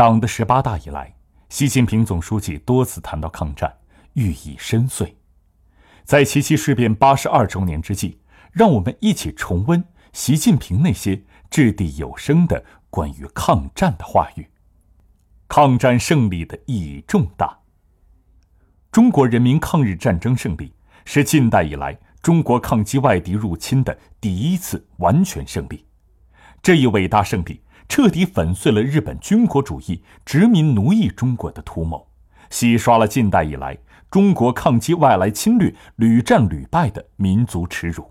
党的十八大以来，习近平总书记多次谈到抗战，寓意深邃。在七七事变八十二周年之际，让我们一起重温习近平那些掷地有声的关于抗战的话语。抗战胜利的意义重大。中国人民抗日战争胜利是近代以来中国抗击外敌入侵的第一次完全胜利。这一伟大胜利彻底粉碎了日本军国主义殖民奴役中国的图谋，洗刷了近代以来中国抗击外来侵略屡战屡败的民族耻辱。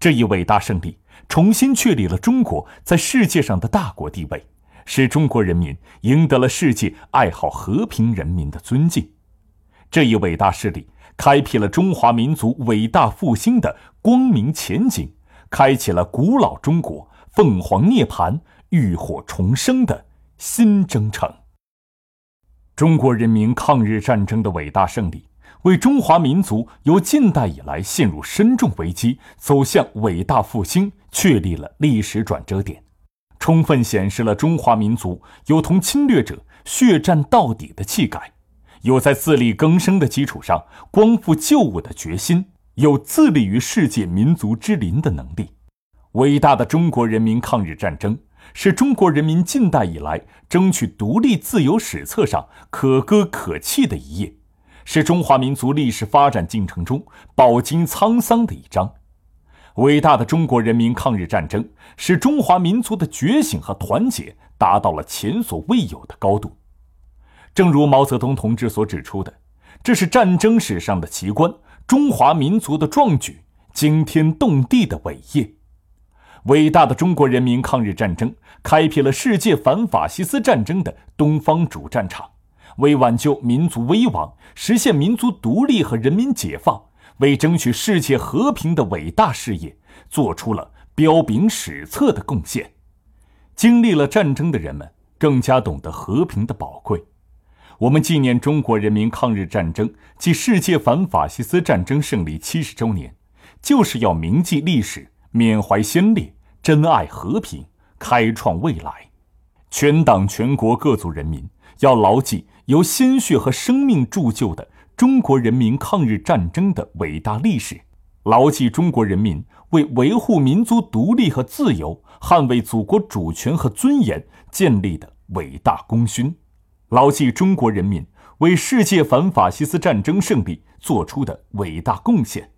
这一伟大胜利重新确立了中国在世界上的大国地位。使中国人民赢得了世界爱好和平人民的尊敬，这一伟大势力开辟了中华民族伟大复兴的光明前景，开启了古老中国凤凰涅槃、浴火重生的新征程。中国人民抗日战争的伟大胜利，为中华民族由近代以来陷入深重危机走向伟大复兴确立了历史转折点。充分显示了中华民族有同侵略者血战到底的气概，有在自力更生的基础上光复旧物的决心，有自立于世界民族之林的能力。伟大的中国人民抗日战争是中国人民近代以来争取独立自由史册上可歌可泣的一页，是中华民族历史发展进程中饱经沧桑的一章。伟大的中国人民抗日战争使中华民族的觉醒和团结达到了前所未有的高度。正如毛泽东同志所指出的，这是战争史上的奇观，中华民族的壮举，惊天动地的伟业。伟大的中国人民抗日战争开辟了世界反法西斯战争的东方主战场，为挽救民族危亡、实现民族独立和人民解放。为争取世界和平的伟大事业，做出了彪炳史册的贡献。经历了战争的人们，更加懂得和平的宝贵。我们纪念中国人民抗日战争暨世界反法西斯战争胜利七十周年，就是要铭记历史，缅怀先烈，珍爱和平，开创未来。全党全国各族人民要牢记由鲜血和生命铸就的。中国人民抗日战争的伟大历史，牢记中国人民为维护民族独立和自由、捍卫祖国主权和尊严建立的伟大功勋，牢记中国人民为世界反法西斯战争胜利做出的伟大贡献，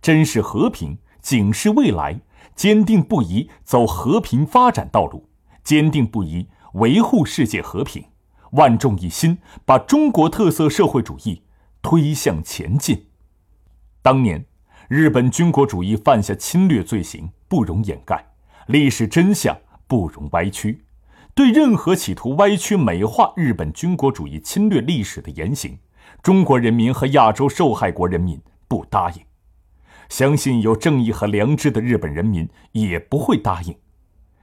珍视和平，警示未来，坚定不移走和平发展道路，坚定不移维护世界和平，万众一心，把中国特色社会主义。推向前进。当年，日本军国主义犯下侵略罪行，不容掩盖；历史真相不容歪曲。对任何企图歪曲美化日本军国主义侵略历史的言行，中国人民和亚洲受害国人民不答应。相信有正义和良知的日本人民也不会答应。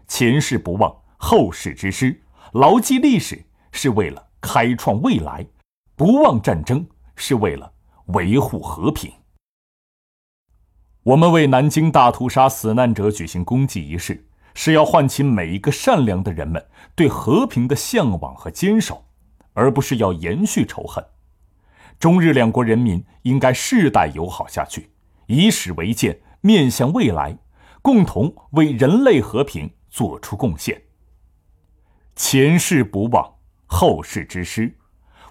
前事不忘，后事之师。牢记历史是为了开创未来，不忘战争。是为了维护和平。我们为南京大屠杀死难者举行公祭仪式，是要唤起每一个善良的人们对和平的向往和坚守，而不是要延续仇恨。中日两国人民应该世代友好下去，以史为鉴，面向未来，共同为人类和平做出贡献。前事不忘，后事之师。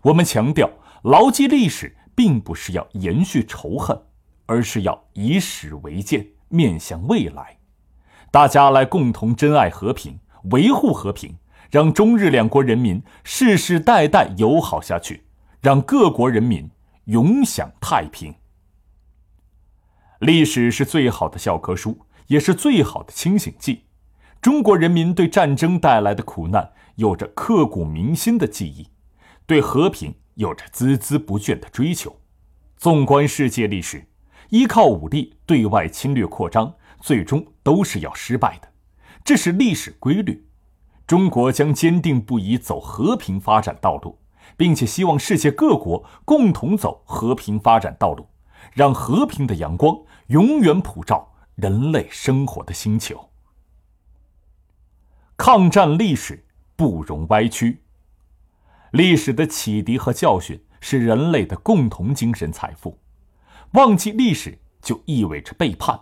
我们强调。牢记历史，并不是要延续仇恨，而是要以史为鉴，面向未来。大家来共同珍爱和平，维护和平，让中日两国人民世世代代友好下去，让各国人民永享太平。历史是最好的教科书，也是最好的清醒剂。中国人民对战争带来的苦难有着刻骨铭心的记忆，对和平。有着孜孜不倦的追求。纵观世界历史，依靠武力对外侵略扩张，最终都是要失败的，这是历史规律。中国将坚定不移走和平发展道路，并且希望世界各国共同走和平发展道路，让和平的阳光永远普照人类生活的星球。抗战历史不容歪曲，历史的启迪和教训是人类的共同精神财富，忘记历史就意味着背叛。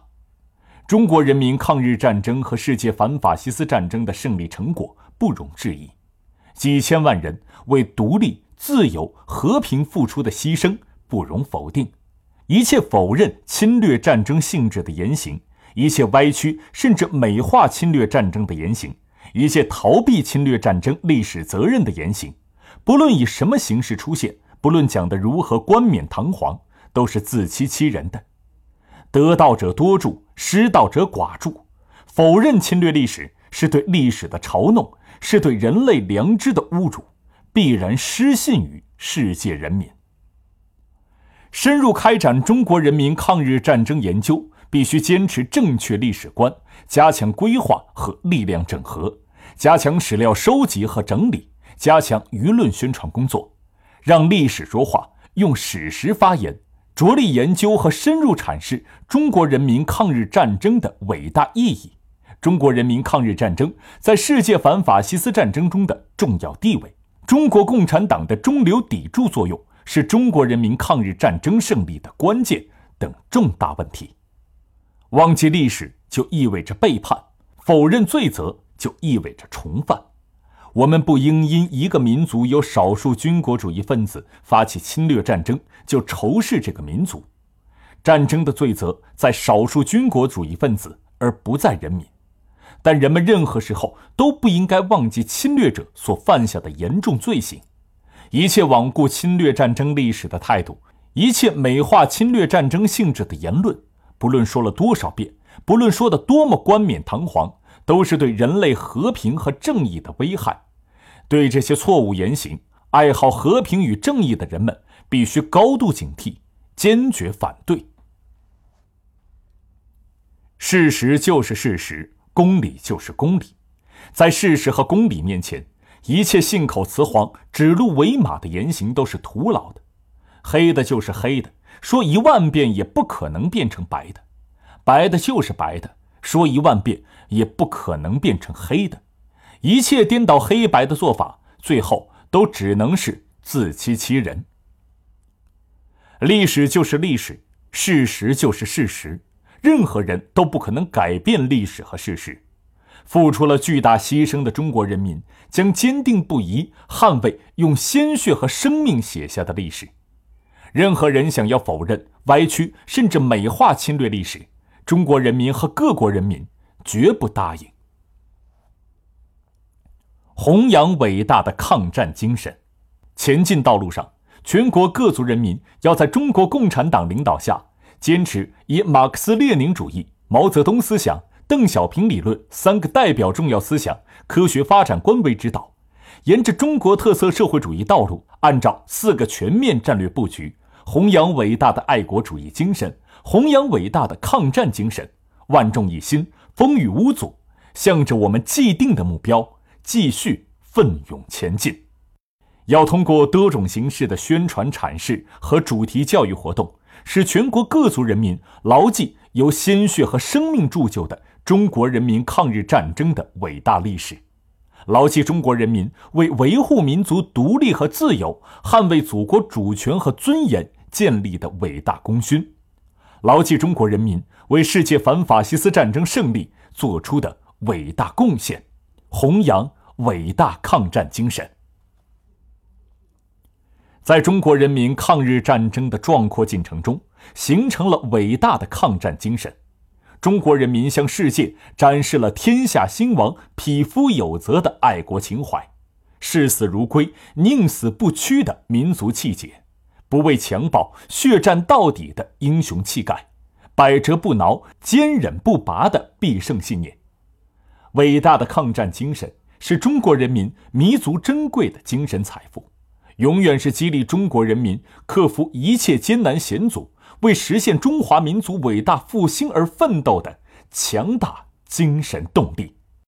中国人民抗日战争和世界反法西斯战争的胜利成果不容置疑，几千万人为独立、自由、和平付出的牺牲不容否定。一切否认侵略战争性质的言行，一切歪曲甚至美化侵略战争的言行，一切逃避侵略战争历史责任的言行，不论以什么形式出现，不论讲得如何冠冕堂皇，都是自欺欺人的。得道者多助，失道者寡助。否认侵略历史是对历史的嘲弄，是对人类良知的侮辱，必然失信于世界人民。深入开展中国人民抗日战争研究，必须坚持正确历史观，加强规划和力量整合，加强史料收集和整理，加强舆论宣传工作，让历史说话，用史实发言。着力研究和深入阐释中国人民抗日战争的伟大意义，中国人民抗日战争在世界反法西斯战争中的重要地位，中国共产党的中流砥柱作用是中国人民抗日战争胜利的关键等重大问题。忘记历史就意味着背叛，否认罪责就意味着重犯。我们不应因一个民族有少数军国主义分子发起侵略战争就仇视这个民族。战争的罪责在少数军国主义分子，而不在人民。但人们任何时候都不应该忘记侵略者所犯下的严重罪行。一切罔顾侵略战争历史的态度，一切美化侵略战争性质的言论，不论说了多少遍，不论说的多么冠冕堂皇，都是对人类和平和正义的危害。对这些错误言行，爱好和平与正义的人们必须高度警惕，坚决反对。事实就是事实，公理就是公理，在事实和公理面前，一切信口雌黄、指鹿为马的言行都是徒劳的。黑的就是黑的，说一万遍也不可能变成白的；白的就是白的，说一万遍也不可能变成黑的。一切颠倒黑白的做法，最后都只能是自欺欺人。历史就是历史，事实就是事实，任何人都不可能改变历史和事实。付出了巨大牺牲的中国人民将坚定不移捍卫用鲜血和生命写下的历史。任何人想要否认、歪曲甚至美化侵略历史，中国人民和各国人民绝不答应。弘扬伟大的抗战精神，前进道路上，全国各族人民要在中国共产党领导下，坚持以马克思列宁主义、毛泽东思想、邓小平理论三个代表重要思想科学发展观为指导，沿着中国特色社会主义道路，按照四个全面战略布局，弘扬伟大的爱国主义精神，弘扬伟大的抗战精神，万众一心，风雨无阻，向着我们既定的目标。继续奋勇前进，要通过多种形式的宣传阐释和主题教育活动，使全国各族人民牢记由鲜血和生命铸就的中国人民抗日战争的伟大历史，牢记中国人民为维护民族独立和自由、捍卫祖国主权和尊严建立的伟大功勋，牢记中国人民为世界反法西斯战争胜利做出的伟大贡献，弘扬。伟大抗战精神，在中国人民抗日战争的壮阔进程中，形成了伟大的抗战精神。中国人民向世界展示了天下兴亡、匹夫有责的爱国情怀，视死如归、宁死不屈的民族气节，不畏强暴、血战到底的英雄气概，百折不挠、坚忍不拔的必胜信念。伟大的抗战精神。是中国人民弥足珍贵的精神财富，永远是激励中国人民克服一切艰难险阻，为实现中华民族伟大复兴而奋斗的强大精神动力。